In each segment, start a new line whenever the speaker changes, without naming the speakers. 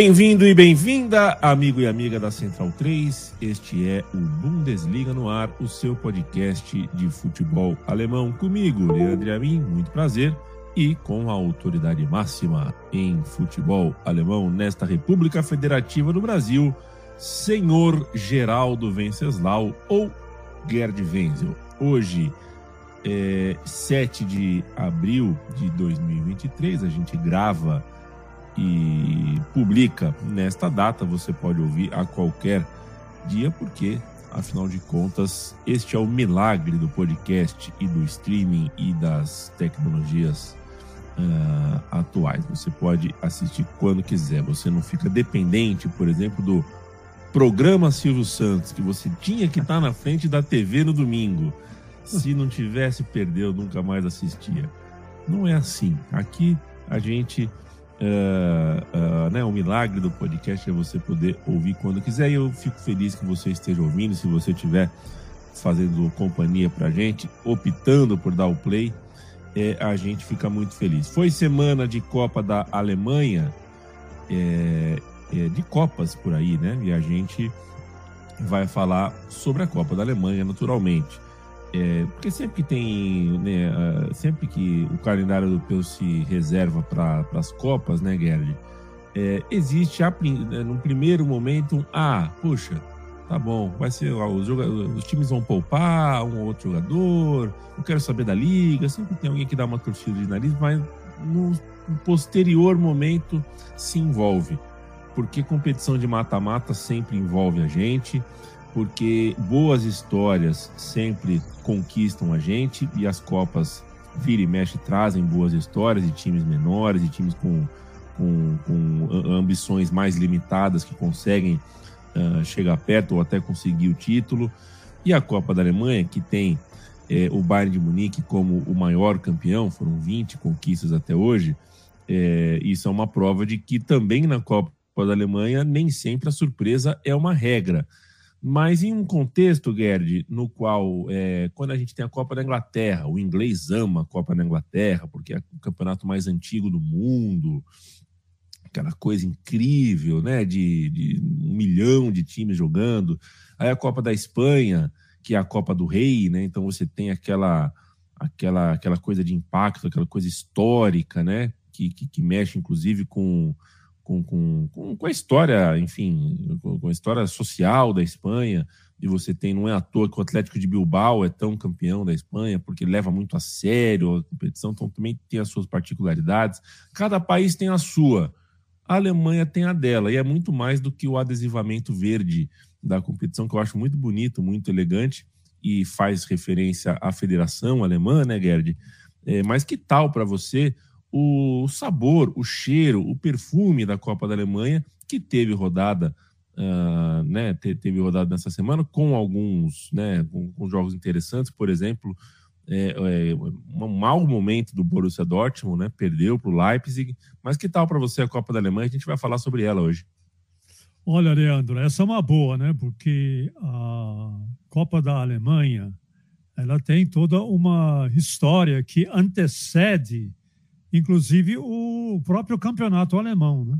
Bem-vindo e bem-vinda, amigo e amiga da Central 3. Este é o Bundesliga no ar, o seu podcast de futebol alemão. Comigo, Leandro Amin, muito prazer. E com a autoridade máxima em futebol alemão nesta República Federativa do Brasil, senhor Geraldo Venceslau ou Gerd Wenzel. Hoje, é 7 de abril de 2023, a gente grava e publica nesta data. Você pode ouvir a qualquer dia, porque, afinal de contas, este é o milagre do podcast e do streaming e das tecnologias uh, atuais. Você pode assistir quando quiser. Você não fica dependente, por exemplo, do programa Silvio Santos, que você tinha que estar na frente da TV no domingo. Se não tivesse, perdeu, nunca mais assistia. Não é assim. Aqui a gente Uh, uh, né, o milagre do podcast é você poder ouvir quando quiser. E eu fico feliz que você esteja ouvindo. Se você estiver fazendo companhia para gente, optando por dar o play, é, a gente fica muito feliz. Foi semana de Copa da Alemanha, é, é, de Copas por aí, né? E a gente vai falar sobre a Copa da Alemanha, naturalmente. É, porque sempre que tem, né, sempre que o calendário europeu se reserva para as Copas, né, Gerd? É, existe, a, né, no primeiro momento, um, ah, puxa, tá bom, vai ser, os, os, times vão poupar um ou outro jogador, eu quero saber da liga, sempre tem alguém que dá uma torcida de nariz, mas no, no posterior momento se envolve, porque competição de mata-mata sempre envolve a gente, porque boas histórias sempre conquistam a gente e as Copas vira e mexe trazem boas histórias de times menores, de times com, com, com ambições mais limitadas que conseguem uh, chegar perto ou até conseguir o título. E a Copa da Alemanha, que tem é, o Bayern de Munique como o maior campeão, foram 20 conquistas até hoje. É, isso é uma prova de que também na Copa da Alemanha nem sempre a surpresa é uma regra. Mas em um contexto, Gerd, no qual, é, quando a gente tem a Copa da Inglaterra, o inglês ama a Copa da Inglaterra, porque é o campeonato mais antigo do mundo, aquela coisa incrível, né? De, de um milhão de times jogando. Aí a Copa da Espanha, que é a Copa do Rei, né? Então você tem aquela, aquela, aquela coisa de impacto, aquela coisa histórica, né? Que, que, que mexe, inclusive, com com, com, com, a história, enfim, com a história social da Espanha. E você tem, não é à toa que o Atlético de Bilbao é tão campeão da Espanha, porque leva muito a sério a competição, então também tem as suas particularidades. Cada país tem a sua. A Alemanha tem a dela, e é muito mais do que o adesivamento verde da competição, que eu acho muito bonito, muito elegante, e faz referência à Federação Alemã, né, Gerd? É, mas que tal para você o sabor, o cheiro, o perfume da Copa da Alemanha, que teve rodada, uh, né, teve rodada nessa semana com alguns, né, com, com jogos interessantes, por exemplo, é, é, um mau momento do Borussia Dortmund, né, perdeu para o Leipzig, mas que tal para você a Copa da Alemanha? A gente vai falar sobre ela hoje.
Olha, Leandro, essa é uma boa, né, porque a Copa da Alemanha ela tem toda uma história que antecede inclusive o próprio campeonato alemão. Né?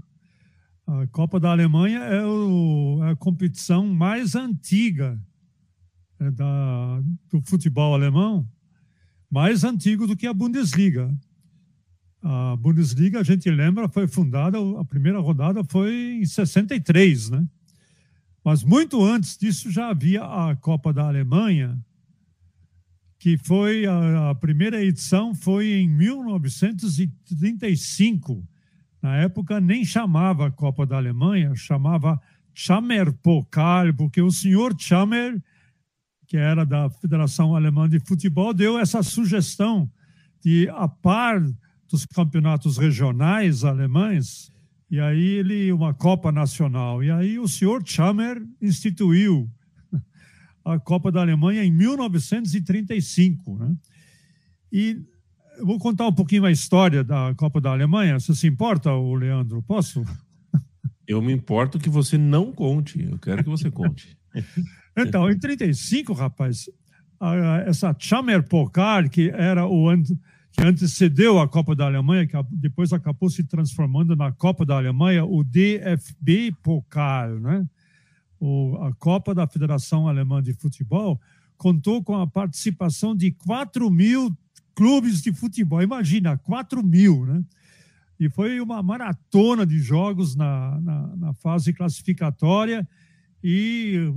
A Copa da Alemanha é, o, é a competição mais antiga é, da, do futebol alemão, mais antigo do que a Bundesliga. A Bundesliga, a gente lembra, foi fundada, a primeira rodada foi em 63, né? Mas muito antes disso já havia a Copa da Alemanha, que foi a, a, primeira edição foi em 1935, Na época nem chamava Copa da Alemanha, chamava Chammerpokal, porque o senhor Chammer, que era da Federação Alemã de Futebol, deu essa sugestão de, a par dos campeonatos regionais alemães, e aí ele, uma Copa Nacional. E aí o senhor Chammer instituiu a Copa da Alemanha em 1935. Né? E eu vou contar um pouquinho a história da Copa da Alemanha. Você se importa, Leandro? Posso?
Eu me importo que você não conte. Eu quero que você conte.
então, em 35, rapaz, essa Chammer Pokal, que era o que antecedeu a Copa da Alemanha, que depois acabou se transformando na Copa da Alemanha, o DFB Pokal, né? O, a Copa da Federação Alemã de Futebol, contou com a participação de 4 mil clubes de futebol. Imagina, 4 mil, né? E foi uma maratona de jogos na, na, na fase classificatória e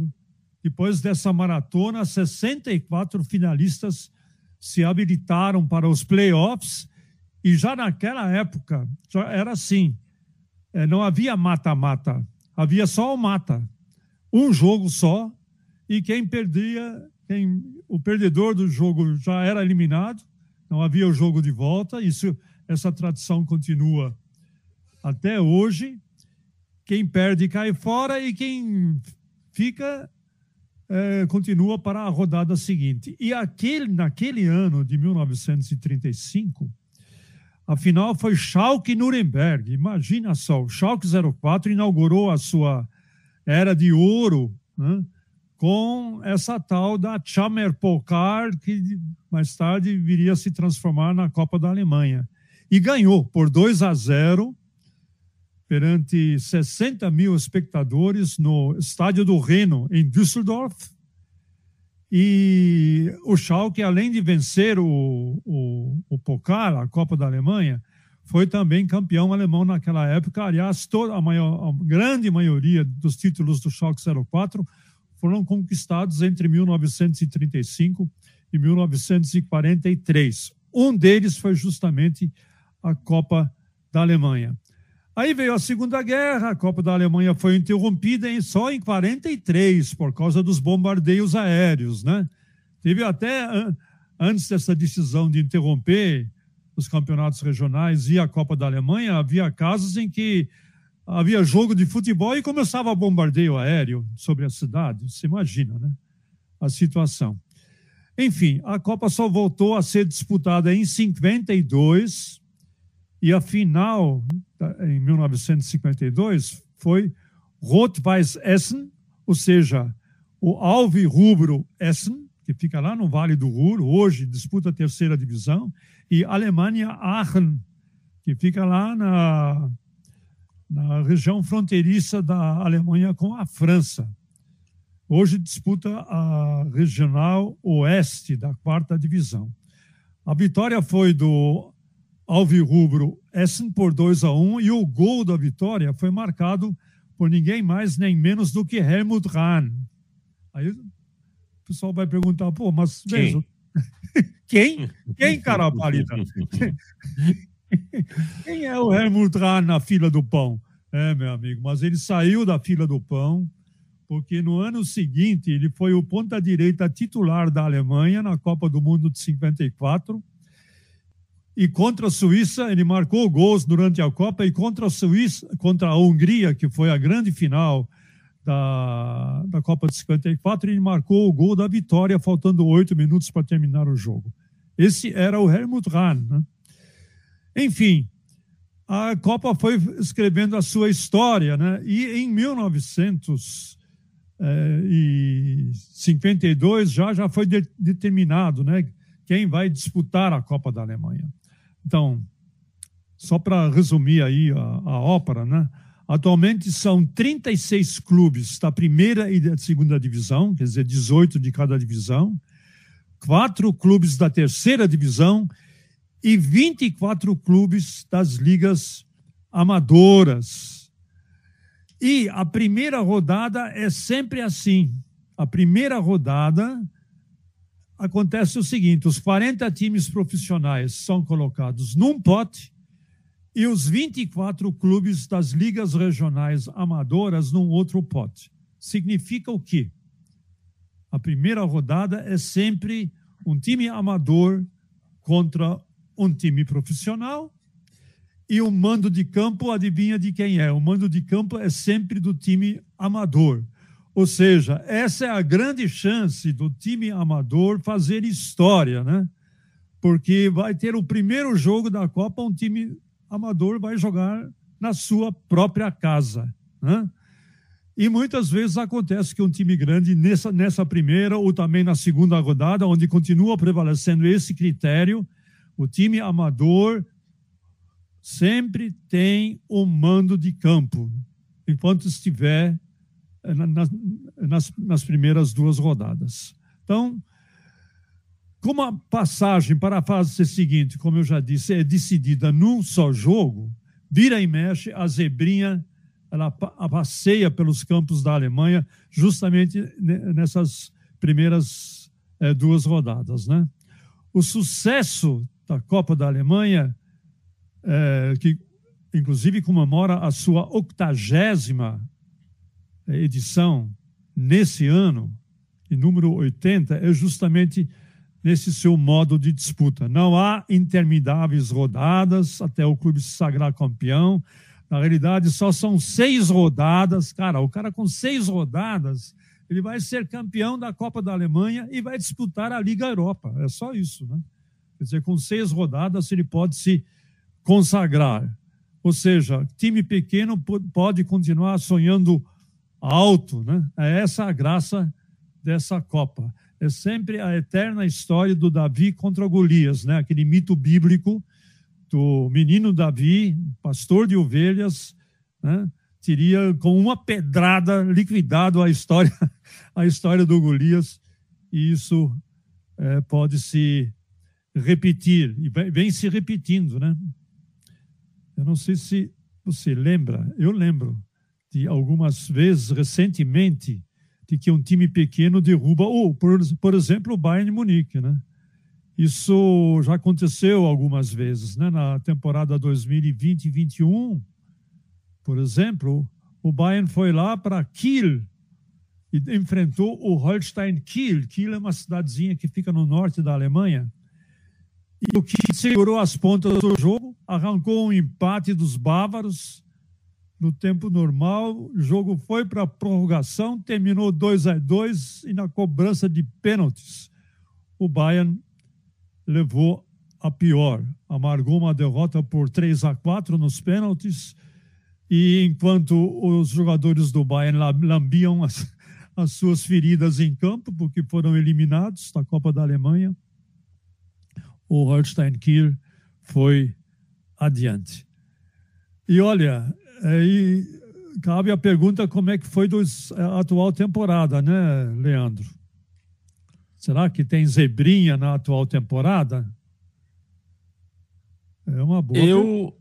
depois dessa maratona, 64 finalistas se habilitaram para os playoffs e já naquela época já era assim, é, não havia mata-mata, havia só o mata, um jogo só e quem perdia, quem, o perdedor do jogo já era eliminado, não havia o jogo de volta, isso, essa tradição continua até hoje. Quem perde cai fora e quem fica é, continua para a rodada seguinte. E aquele, naquele ano de 1935, a final foi Schalke-Nuremberg. Imagina só, o Schalke 04 inaugurou a sua era de ouro né, com essa tal da Chammerpokal, que mais tarde viria a se transformar na Copa da Alemanha. E ganhou por 2 a 0 perante 60 mil espectadores no estádio do Reno, em Düsseldorf. E o Schalke, além de vencer o, o, o Pokal, a Copa da Alemanha, foi também campeão alemão naquela época. Aliás, toda a, maior, a grande maioria dos títulos do Schalke 04 foram conquistados entre 1935 e 1943. Um deles foi justamente a Copa da Alemanha. Aí veio a Segunda Guerra, a Copa da Alemanha foi interrompida em, só em 43 por causa dos bombardeios aéreos, né? Teve até antes dessa decisão de interromper os campeonatos regionais e a Copa da Alemanha, havia casos em que havia jogo de futebol e começava bombardeio aéreo sobre a cidade. Você imagina, né? A situação. Enfim, a Copa só voltou a ser disputada em 52 e a final em 1952 foi Rot-Weiß Essen, ou seja, o Alvi Rubro Essen, que fica lá no Vale do Ruhr, hoje disputa a terceira divisão, e Alemanha Aachen, que fica lá na, na região fronteiriça da Alemanha com a França. Hoje disputa a regional oeste da quarta divisão. A vitória foi do Alvirrubro Essen por 2 a 1 e o gol da vitória foi marcado por ninguém mais nem menos do que Helmut Rahn. Aí pessoal vai perguntar, pô, mas
quem?
quem? Quem, cara pálida? quem é o Helmut Rahn na fila do pão? É, meu amigo, mas ele saiu da fila do pão porque no ano seguinte ele foi o ponta-direita titular da Alemanha na Copa do Mundo de 54 e contra a Suíça ele marcou gols durante a Copa e contra a Suíça, contra a Hungria, que foi a grande final da, da Copa de 54, ele marcou o gol da vitória, faltando oito minutos para terminar o jogo. Esse era o Helmut Rahn. Né? Enfim, a Copa foi escrevendo a sua história, né? E em 1952 eh, já já foi de, determinado, né? Quem vai disputar a Copa da Alemanha. Então, só para resumir aí a, a ópera, né? Atualmente são 36 clubes da primeira e da segunda divisão, quer dizer, 18 de cada divisão, quatro clubes da terceira divisão e 24 clubes das ligas amadoras. E a primeira rodada é sempre assim. A primeira rodada acontece o seguinte: os 40 times profissionais são colocados num pote e os 24 clubes das ligas regionais amadoras num outro pote. Significa o quê? A primeira rodada é sempre um time amador contra um time profissional e o mando de campo, adivinha de quem é? O mando de campo é sempre do time amador. Ou seja, essa é a grande chance do time amador fazer história, né? Porque vai ter o primeiro jogo da Copa, um time amador vai jogar na sua própria casa, né? E muitas vezes acontece que um time grande, nessa, nessa primeira ou também na segunda rodada, onde continua prevalecendo esse critério, o time amador sempre tem um mando de campo, enquanto estiver eh, nas, nas primeiras duas rodadas. Então, como a passagem para a fase seguinte, como eu já disse, é decidida num só jogo, vira e mexe, a zebrinha ela passeia pelos campos da Alemanha justamente nessas primeiras é, duas rodadas. Né? O sucesso da Copa da Alemanha, é, que inclusive comemora a sua octagésima edição nesse ano, em número 80, é justamente nesse seu modo de disputa. Não há intermináveis rodadas até o clube se sagrar campeão. Na realidade, só são seis rodadas. Cara, o cara com seis rodadas, ele vai ser campeão da Copa da Alemanha e vai disputar a Liga Europa. É só isso, né? Quer dizer, com seis rodadas, ele pode se consagrar. Ou seja, time pequeno pode continuar sonhando alto, né? É essa a graça dessa Copa. É sempre a eterna história do Davi contra Golias, né? Aquele mito bíblico do menino Davi, pastor de ovelhas, né? teria com uma pedrada liquidado a história, a história do Golias, e isso é, pode se repetir, e vem se repetindo, né? Eu não sei se você lembra, eu lembro, de algumas vezes recentemente de que um time pequeno derruba, ou por, por exemplo, o Bayern Munique, né? Isso já aconteceu algumas vezes, né? Na temporada 2020-21, por exemplo, o Bayern foi lá para Kiel e enfrentou o Holstein Kiel. Kiel é uma cidadezinha que fica no norte da Alemanha. E o Kiel segurou as pontas do jogo, arrancou um empate dos bávaros no tempo normal. O jogo foi para a prorrogação, terminou 2 a 2 e na cobrança de pênaltis, o Bayern levou a pior. Amargou uma derrota por 3 a 4 nos pênaltis. E enquanto os jogadores do Bayern lambiam as, as suas feridas em campo, porque foram eliminados da Copa da Alemanha, o Holstein Kiel foi adiante. E olha, Aí cabe a pergunta como é que foi a atual temporada, né, Leandro? Será que tem zebrinha na atual temporada?
É uma boa. Eu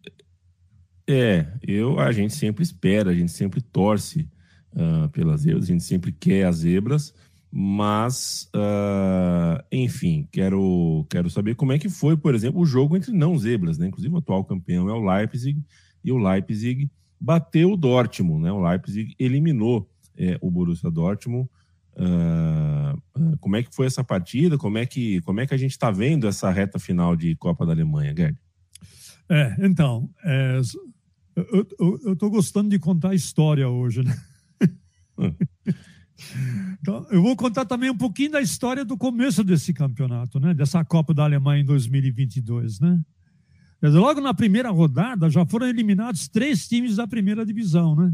é, eu a gente sempre espera, a gente sempre torce uh, pelas zebras, a gente sempre quer as zebras, mas uh, enfim, quero quero saber como é que foi, por exemplo, o jogo entre não zebras, né? Inclusive o atual campeão é o Leipzig e o Leipzig bateu o Dortmund, né? O Leipzig eliminou é, o Borussia Dortmund. Uh, como é que foi essa partida? Como é que, como é que a gente está vendo essa reta final de Copa da Alemanha, Gerd?
É, então, é, eu estou gostando de contar a história hoje, né? Hum. Então, eu vou contar também um pouquinho da história do começo desse campeonato, né? Dessa Copa da Alemanha em 2022, né? Logo na primeira rodada já foram eliminados três times da primeira divisão, né?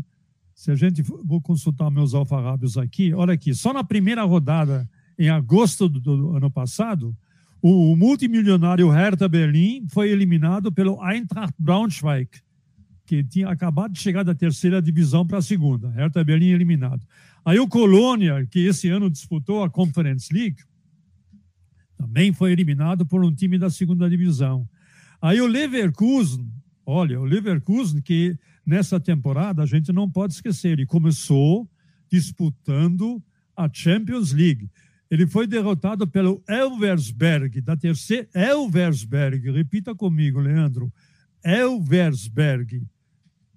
Se a gente vou consultar meus alfarrábios aqui, olha aqui, só na primeira rodada, em agosto do, do ano passado, o, o, multimilionário Hertha Berlim foi eliminado pelo Eintracht Braunschweig, que tinha acabado de chegar da terceira divisão para a segunda. Hertha Berlim eliminado. Aí o Colônia, que esse ano disputou a Conference League, também foi eliminado por um time da segunda divisão. Aí o Leverkusen, olha, o Leverkusen, que nessa temporada a gente não pode esquecer, ele começou disputando a Champions League. Ele foi derrotado pelo Elversberg, da terceira. Elversberg, repita comigo, Leandro. Elversberg,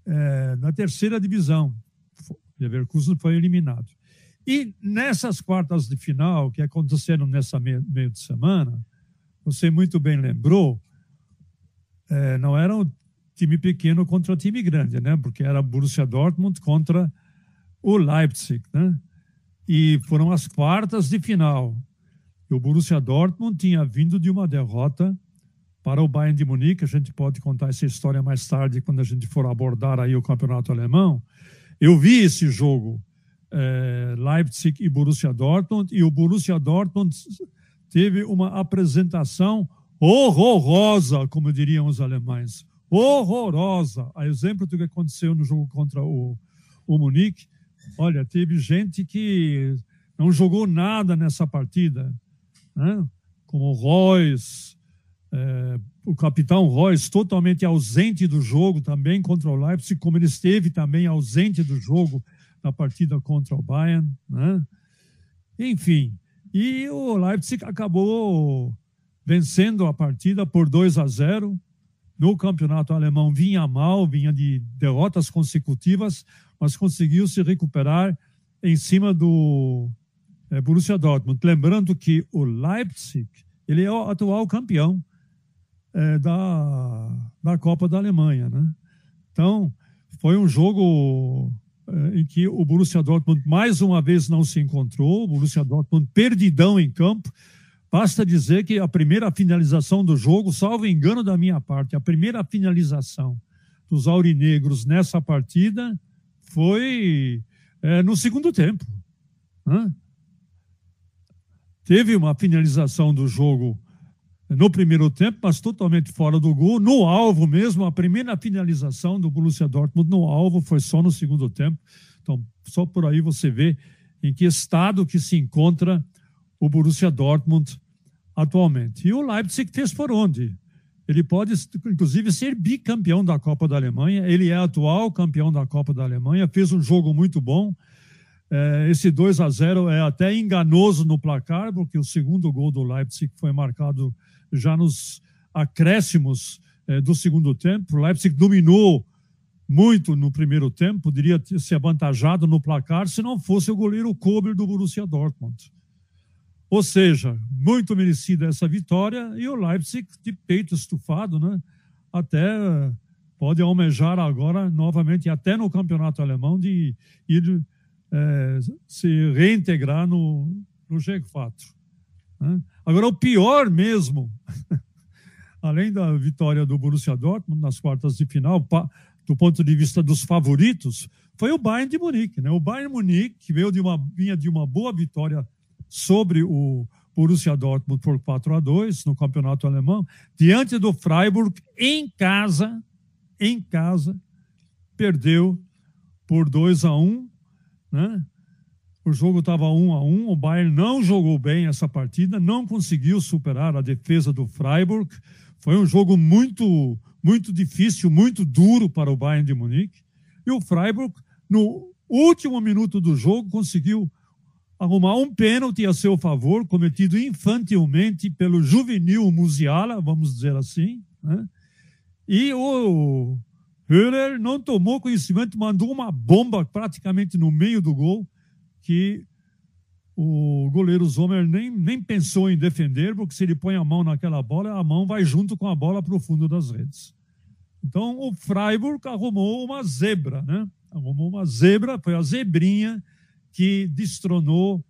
é, na terceira divisão. Leverkusen foi eliminado. E nessas quartas de final, que aconteceram nessa meio, meio de semana, você muito bem lembrou, é, não era um time pequeno contra time grande, né? Porque era Borussia Dortmund contra o Leipzig, né? E foram as quartas de final. E o Borussia Dortmund tinha vindo de uma derrota para o Bayern de Munique. A gente pode contar essa história mais tarde quando a gente for abordar aí o campeonato alemão. Eu vi esse jogo, é, Leipzig e Borussia Dortmund, e o Borussia Dortmund teve uma apresentação horrorosa, como diriam os alemães. Horrorosa. A exemplo do que aconteceu no jogo contra o, o Munique. Olha, teve gente que não jogou nada nessa partida, né? como o Royce, é, o capitão Royce totalmente ausente do jogo também contra o Leipzig, como ele esteve também ausente do jogo na partida contra o Bayern. Né? Enfim, e o Leipzig acabou vencendo a partida por 2 a 0. No campeonato alemão vinha mal, vinha de derrotas consecutivas, mas conseguiu se recuperar em cima do é, Borussia Dortmund. Lembrando que o Leipzig ele é o atual campeão é, da, da Copa da Alemanha. Né? Então, foi um jogo é, em que o Borussia Dortmund mais uma vez não se encontrou, o Borussia Dortmund perdidão em campo. Basta dizer que a primeira finalização do jogo, salvo engano da minha parte, a primeira finalização dos aurinegros nessa partida foi é, no segundo tempo. Né? Teve uma finalização do jogo no primeiro tempo, mas totalmente fora do gol. No alvo mesmo, a primeira finalização do Borussia Dortmund no alvo foi só no segundo tempo. Então, só por aí você vê em que estado que se encontra o Borussia Dortmund atualmente. E o Leipzig fez por onde? Ele pode, inclusive, ser bicampeão da Copa da Alemanha. Ele é atual campeão da Copa da Alemanha, fez um jogo muito bom. É, esse 2 a 0 é até enganoso no placar, porque o segundo gol do Leipzig foi marcado já nos acréscimos eh, do segundo tempo. O Leipzig dominou muito no primeiro tempo, poderia ter se avantajado no placar se não fosse o goleiro Kober do Borussia Dortmund. Ou seja, muito merecida essa vitória e o Leipzig de peito estufado, né? Até pode almejar agora novamente, até no campeonato alemão, de ir é, se reintegrar no, no G4. Né? Agora, o pior mesmo, além da vitória do Borussia Dortmund nas quartas de final, do ponto de vista dos favoritos, foi o Bayern de Munique. Né? O Bayern de Munique, que veio de uma, vinha de uma boa vitória sobre o Borussia Dortmund por 4 a 2 no campeonato alemão, diante do Freiburg, em casa, em casa, perdeu por 2 a 1 né? O jogo estava um a um, o Bayern não jogou bem essa partida, não conseguiu superar a defesa do Freiburg. Foi um jogo muito, muito difícil, muito duro para o Bayern de Munique. E o Freiburg, no último minuto do jogo, conseguiu arrumar um pênalti a seu favor, cometido infantilmente pelo juvenil Musiala, vamos dizer assim. Né? E o Höhler não tomou conhecimento, mandou uma bomba praticamente no meio do gol que o goleiro Zomer nem, nem pensou em defender, porque se ele põe a mão naquela bola, a mão vai junto com a bola para o fundo das redes. Então o Freiburg arrumou uma zebra, né? Arrumou uma zebra, foi a zebrinha que destronou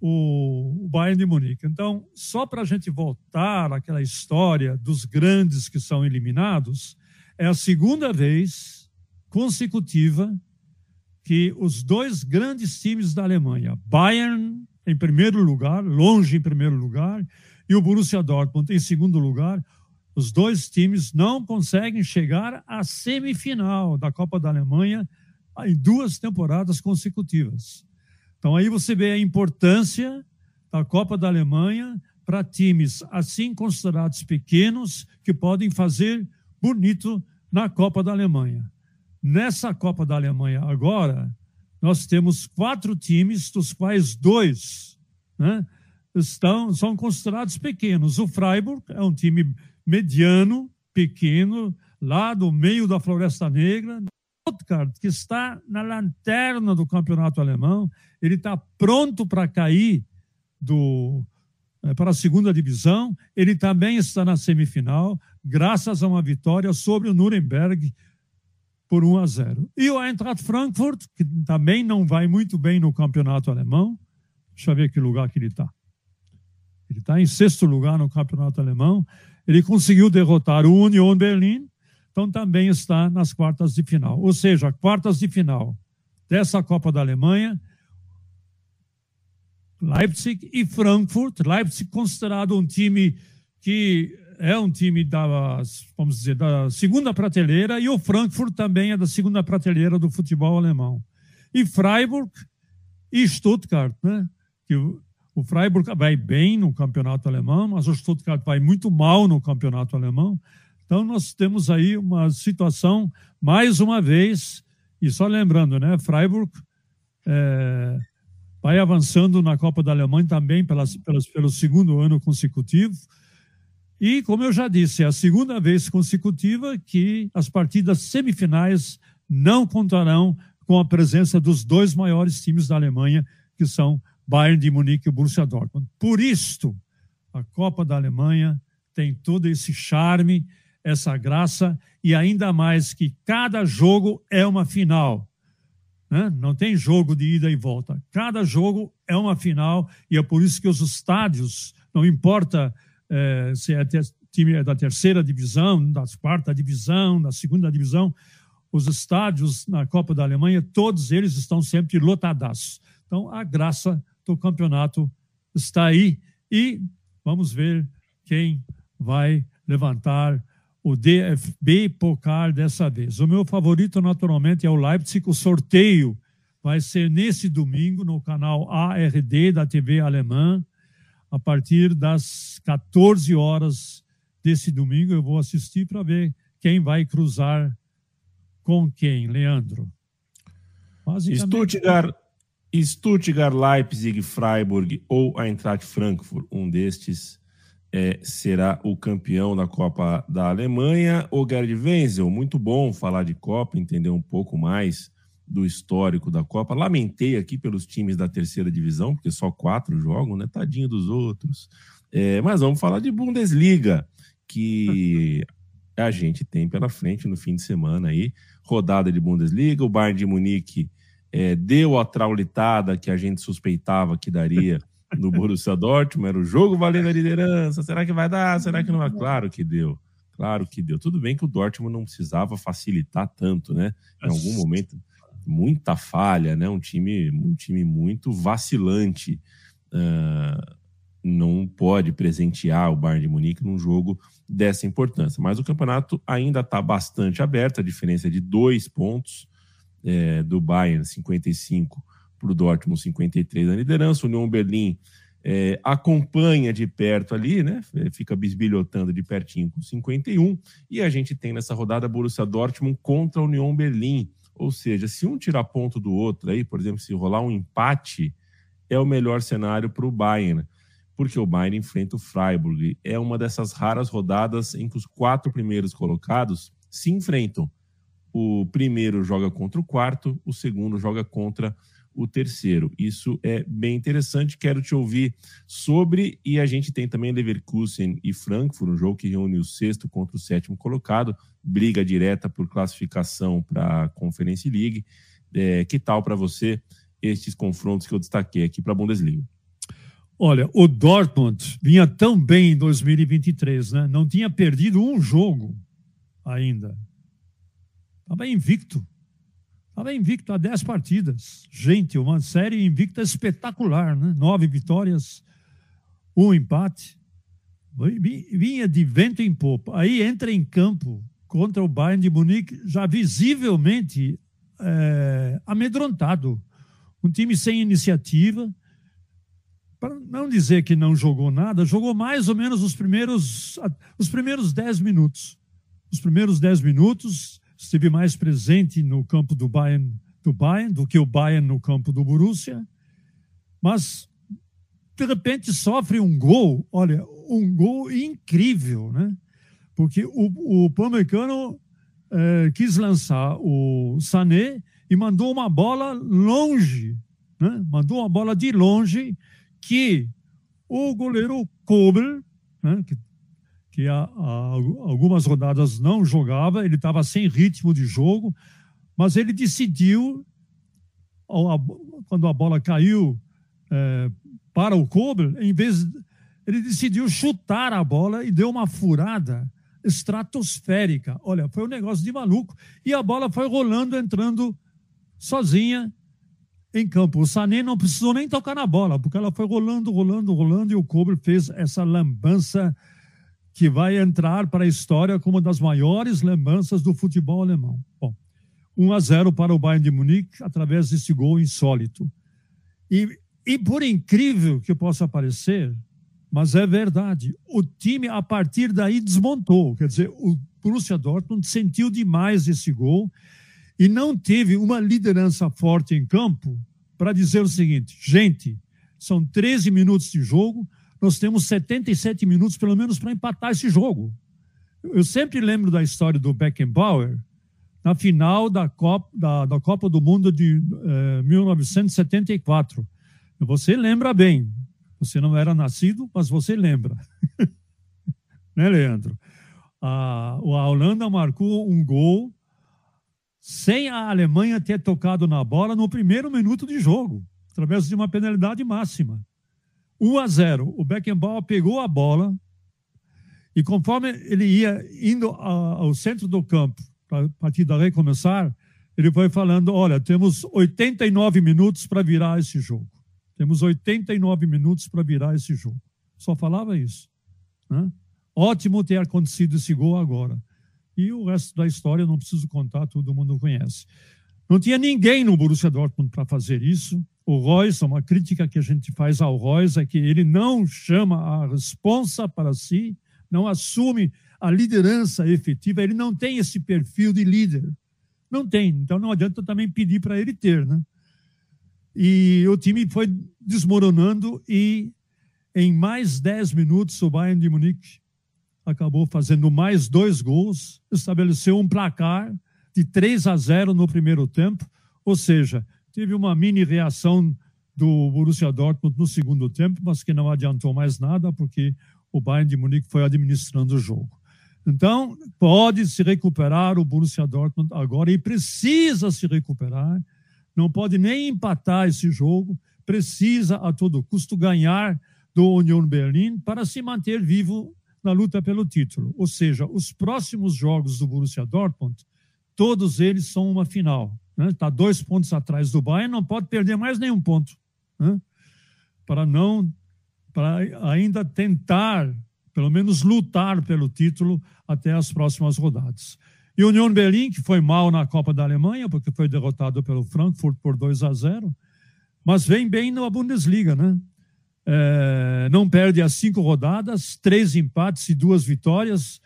o, Bayern de Munique. Então, só para a gente voltar àquela história dos grandes que são eliminados, é a segunda vez consecutiva que os dois grandes times da Alemanha, Bayern em primeiro lugar, longe em primeiro lugar, e o Borussia Dortmund em segundo lugar, os dois times não conseguem chegar à semifinal da Copa da Alemanha em duas temporadas consecutivas. Então aí você vê a importância da Copa da Alemanha para times assim considerados pequenos que podem fazer bonito na Copa da Alemanha. Nessa Copa da Alemanha agora, nós temos quatro times, dos quais dois né, estão, são considerados pequenos. O Freiburg é um time mediano, pequeno, lá do meio da Floresta Negra. Stuttgart, que está na lanterna do campeonato alemão, ele está pronto para cair do, é, para a segunda divisão. Ele também está na semifinal, graças a uma vitória sobre o Nuremberg por 1 a 0. E o Eintracht Frankfurt, que também não vai muito bem no campeonato alemão. Deixa eu ver que lugar que ele está. Ele está em sexto lugar no campeonato alemão. Ele conseguiu derrotar o Union Berlin, então também está nas quartas de final. Ou seja, quartas de final dessa Copa da Alemanha, Leipzig e Frankfurt. Leipzig considerado um time que é um time da, vamos dizer, da segunda prateleira e o Frankfurt também é da segunda prateleira do futebol alemão. E Freiburg e Stuttgart, né? Que o Freiburg vai bem no campeonato alemão, mas o Stuttgart vai muito mal no campeonato alemão. Então nós temos aí uma situação mais uma vez e só lembrando, né? Freiburg é, vai avançando na Copa da Alemanha também pelas, pelas, pelo segundo ano consecutivo. E, como eu já disse, é a segunda vez consecutiva que as partidas semifinais não contarão com a presença dos dois maiores times da Alemanha, que são Bayern de Munique e Borussia Dortmund. Por isto, a Copa da Alemanha tem todo esse charme, essa graça, e ainda mais que cada jogo é uma final. Né? Não tem jogo de ida e volta. Cada jogo é uma final e é por isso que os estádios, não importa é, se é time da terceira divisão, da quarta divisão, da segunda divisão, os estádios na Copa da Alemanha, todos eles estão sempre lotados. Então, a graça do campeonato está aí e vamos ver quem vai levantar o DFB Pokal dessa vez. O meu favorito, naturalmente, é o Leipzig. O sorteio vai ser nesse domingo no canal ARD da TV alemã, a partir das 14 horas desse domingo. Eu vou assistir para ver quem vai cruzar com quem, Leandro.
Stuttgart, Stuttgart, Leipzig, Freiburg ou Eintracht Frankfurt, um destes é, será o campeão da Copa da Alemanha. O Gerd Wenzel, muito bom falar de Copa, entender um pouco mais do histórico da Copa. Lamentei aqui pelos times da terceira divisão, porque só quatro jogam, né? Tadinho dos outros. É, mas vamos falar de Bundesliga, que a gente tem pela frente no fim de semana aí. Rodada de Bundesliga, o Bayern de Munique é, deu a traulitada que a gente suspeitava que daria no Borussia Dortmund, era o jogo valendo a liderança, será que vai dar, será que não vai? Claro que deu, claro que deu. Tudo bem que o Dortmund não precisava facilitar tanto, né? Em algum momento, muita falha, né? Um time, um time muito vacilante. Uh, não pode presentear o Bayern de Munique num jogo dessa importância. Mas o campeonato ainda está bastante aberto, a diferença é de dois pontos é, do Bayern, 55 para o Dortmund 53 na liderança. O União Berlim é, acompanha de perto ali, né? É, fica bisbilhotando de pertinho com 51. E a gente tem nessa rodada Borussia Dortmund contra a União Berlim. Ou seja, se um tirar ponto do outro aí, por exemplo, se rolar um empate, é o melhor cenário para o Bayern, porque o Bayern enfrenta o Freiburg. É uma dessas raras rodadas em que os quatro primeiros colocados se enfrentam. O primeiro joga contra o quarto, o segundo joga contra o terceiro. Isso é bem interessante. Quero te ouvir sobre. E a gente tem também Leverkusen e Frankfurt, um jogo que reúne o sexto contra o sétimo colocado, briga direta por classificação para a Conference League. É, que tal para você estes confrontos que eu destaquei aqui para a Bundesliga?
Olha, o Dortmund vinha tão bem em 2023, né? Não tinha perdido um jogo ainda. Estava invicto. Estava invicto a 10 partidas. Gente, uma série invicta espetacular, né? Nove vitórias, um empate. Vinha de vento em popa. Aí entra em campo contra o Bayern de Munique, já visivelmente é, amedrontado. Um time sem iniciativa. Para não dizer que não jogou nada, jogou mais ou menos os primeiros, os primeiros 10 minutos. Os primeiros 10 minutos esteve mais presente no campo do Bayern, do Bayern do que o Bayern no campo do Borussia, mas de repente sofre um gol, olha, um gol incrível, né? Porque o, o Pamecano eh, quis lançar o Sané e mandou uma bola longe, né? mandou uma bola de longe que o goleiro Kobel, né? que, que há, há algumas rodadas não jogava, ele estava sem ritmo de jogo, mas ele decidiu, quando a bola caiu é, para o Kobel, em vez ele decidiu chutar a bola e deu uma furada estratosférica. Olha, foi um negócio de maluco. E a bola foi rolando, entrando sozinha em campo. O Sané não precisou nem tocar na bola, porque ela foi rolando, rolando, rolando, e o Kober fez essa lambança que vai entrar para a história como uma das maiores lambanças do futebol alemão. Bom, 1 a 0 para o Bayern de Munique através desse gol insólito. E, e por incrível que possa parecer, mas é verdade, o time a partir daí desmontou. Quer dizer, o Borussia Dortmund sentiu demais esse gol e não teve uma liderança forte em campo para dizer o seguinte: gente, são 13 minutos de jogo, nós temos 77 minutos pelo menos para empatar esse jogo. Eu sempre lembro da história do Beckenbauer na final da Copa, da, da Copa do Mundo de eh, 1974. Você lembra bem, você não era nascido, mas você lembra. né, Leandro? A, a Holanda marcou um gol sem a Alemanha ter tocado na bola no primeiro minuto de jogo, através de uma penalidade máxima. 1 a 0. O Beckenbauer pegou a bola e conforme ele ia indo ao centro do campo para a partida recomeçar, ele foi falando: olha, temos 89 minutos para virar esse jogo. Temos 89 minutos para virar esse jogo. Só falava isso. Né? Ótimo ter acontecido esse gol agora. E o resto da história eu não preciso contar, todo mundo conhece. Não tinha ninguém no Borussia Dortmund para fazer isso. O Royce, uma crítica que a gente faz ao Royce é que ele não chama a responsa para si, não assume a liderança efetiva, ele não tem esse perfil de líder. Não tem, então não adianta também pedir para ele ter, né? E o time foi desmoronando e em mais 10 minutos o Bayern de Munique acabou fazendo mais dois gols, estabeleceu um placar de 3 a 0 no primeiro tempo, ou seja, teve uma mini reação do Borussia Dortmund no segundo tempo, mas que não adiantou mais nada porque o Bayern de Munique foi administrando o jogo. Então, pode se recuperar o Borussia Dortmund agora e precisa se recuperar, não pode nem empatar esse jogo, precisa a todo custo ganhar do Union Berlin para se manter vivo na luta pelo título. Ou seja, os próximos jogos do Borussia Dortmund, todos eles são uma final. Está né? Tá dois pontos atrás do Bayern, não pode perder mais nenhum ponto. Né? Para não, para ainda tentar, pelo menos lutar pelo título até as próximas rodadas. E Union Berlin, que foi mal na Copa da Alemanha, porque foi derrotado pelo Frankfurt por 2 a 0, mas vem bem na Bundesliga, né? É, não perde as cinco rodadas, três empates e duas vitórias.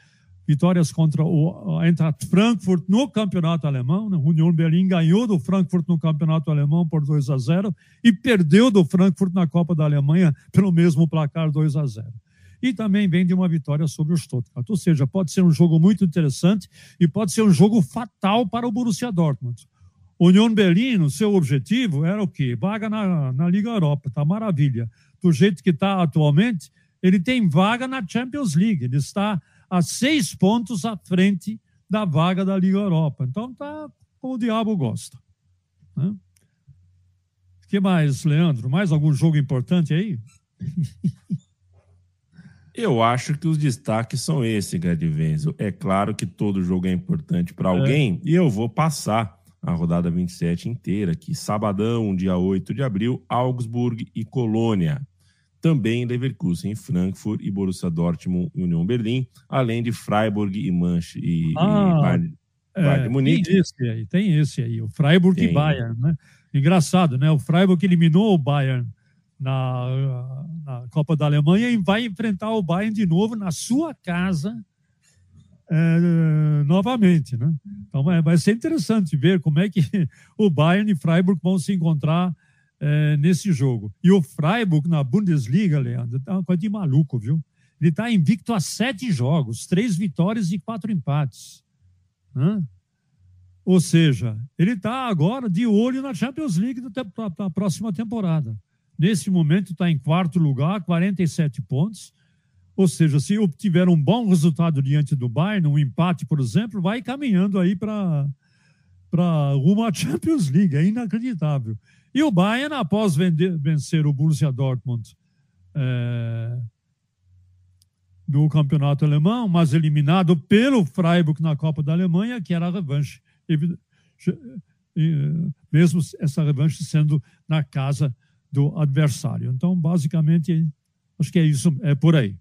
Vitórias contra o Eintracht Frankfurt no campeonato alemão. Né? Union Berlin ganhou do Frankfurt no campeonato alemão por 2 a 0 e perdeu do Frankfurt na Copa da Alemanha pelo mesmo placar 2 a 0 e também vem de uma vitória sobre o Stuttgart. Ou seja, pode ser um jogo muito interessante e pode ser um jogo fatal para o Borussia Dortmund. União Berlim, o seu objetivo era o quê? Vaga na, na Liga Europa, tá maravilha. Do jeito que está atualmente, ele tem vaga na Champions League, ele está a seis pontos à frente da vaga da Liga Europa. Então tá como o diabo gosta. Né? O que mais, Leandro? Mais algum jogo importante aí?
Eu acho que os destaques são esses, Gadivenzo. É claro que todo jogo é importante para é. alguém é. e eu vou passar a rodada 27 inteira aqui. Sabadão, dia 8 de abril, Augsburg e Colônia. Também Leverkusen, Frankfurt e Borussia Dortmund e União Berlim, além de Freiburg e Manche e,
ah, e Bayern, é, Bayern Munique. Tem esse aí, tem esse aí, o Freiburg tem. e Bayern, né? Engraçado, né? O Freiburg eliminou o Bayern na, na Copa da Alemanha e vai enfrentar o Bayern de novo na sua casa é, novamente. Né? Então vai, vai ser interessante ver como é que o Bayern e Freiburg vão se encontrar é, nesse jogo. E o Freiburg na Bundesliga, Leandro, tá uma coisa de maluco, viu? Ele está invicto a sete jogos, três vitórias e quatro empates. Ou seja, ele está agora de olho na Champions League da próxima temporada. Nesse momento está em quarto lugar, 47 pontos. Ou seja, se obtiver um bom resultado diante do Bayern, um empate, por exemplo, vai caminhando aí para uma Champions League. É inacreditável. E o Bayern, após vender, vencer o Borussia Dortmund é, no campeonato alemão, mas eliminado pelo Freiburg na Copa da Alemanha, que era a revanche mesmo essa revanche sendo na casa do adversário. Então, basicamente, acho que é isso, é por aí.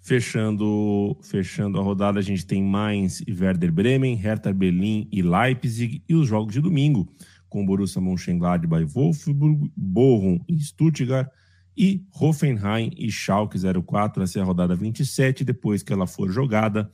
Fechando, fechando a rodada, a gente tem Mainz e Werder Bremen, Hertha Berlim e Leipzig e os jogos de domingo, com Borussia Mönchengladbach e Wolfsburg, Bochum e Stuttgart e Hoffenheim e Schalke 04. Essa é a rodada 27, depois que ela for jogada,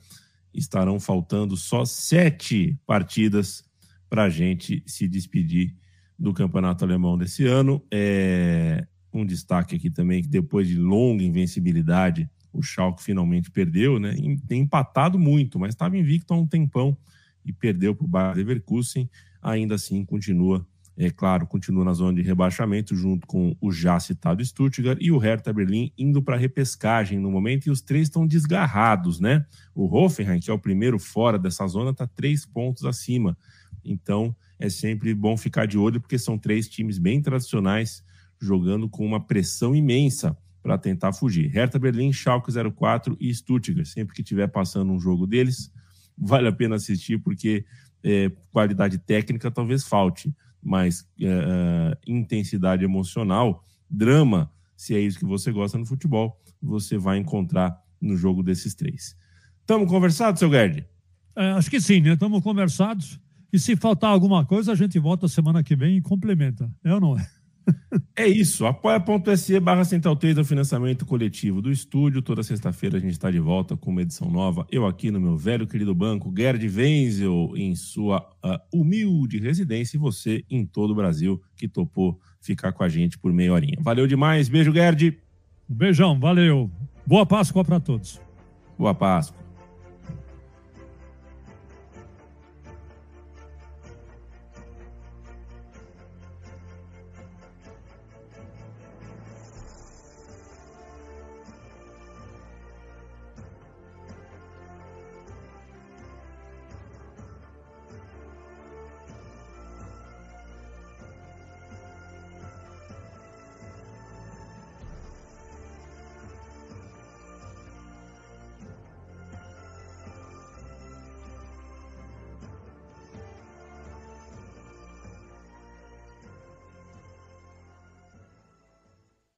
estarão faltando só sete partidas para a gente se despedir do campeonato alemão desse ano. É um destaque aqui também que depois de longa invencibilidade, o Schalke finalmente perdeu, né? Tem empatado muito, mas estava invicto há um tempão e perdeu para o Bayer Leverkusen. Ainda assim, continua é claro, continua na zona de rebaixamento, junto com o já citado Stuttgart e o Hertha Berlim indo para repescagem no momento, e os três estão desgarrados, né? O Hoffenheim, que é o primeiro fora dessa zona, está três pontos acima. Então, é sempre bom ficar de olho, porque são três times bem tradicionais, jogando com uma pressão imensa para tentar fugir. Hertha Berlim, Schalke 04 e Stuttgart. Sempre que estiver passando um jogo deles, vale a pena assistir, porque é, qualidade técnica talvez falte mais uh, intensidade emocional, drama, se é isso que você gosta no futebol, você vai encontrar no jogo desses três. Estamos conversados, seu Gerd?
É, acho que sim, né? Estamos conversados. E se faltar alguma coisa, a gente volta semana que vem e complementa. É ou não é?
É isso. Apoia.se barra Central 3 é o financiamento coletivo do estúdio. Toda sexta-feira a gente está de volta com uma edição nova. Eu aqui no meu velho querido banco, Gerd Wenzel em sua uh, humilde residência e você em todo o Brasil que topou ficar com a gente por meia horinha. Valeu demais. Beijo, Gerd.
Beijão, valeu. Boa Páscoa para todos.
Boa Páscoa.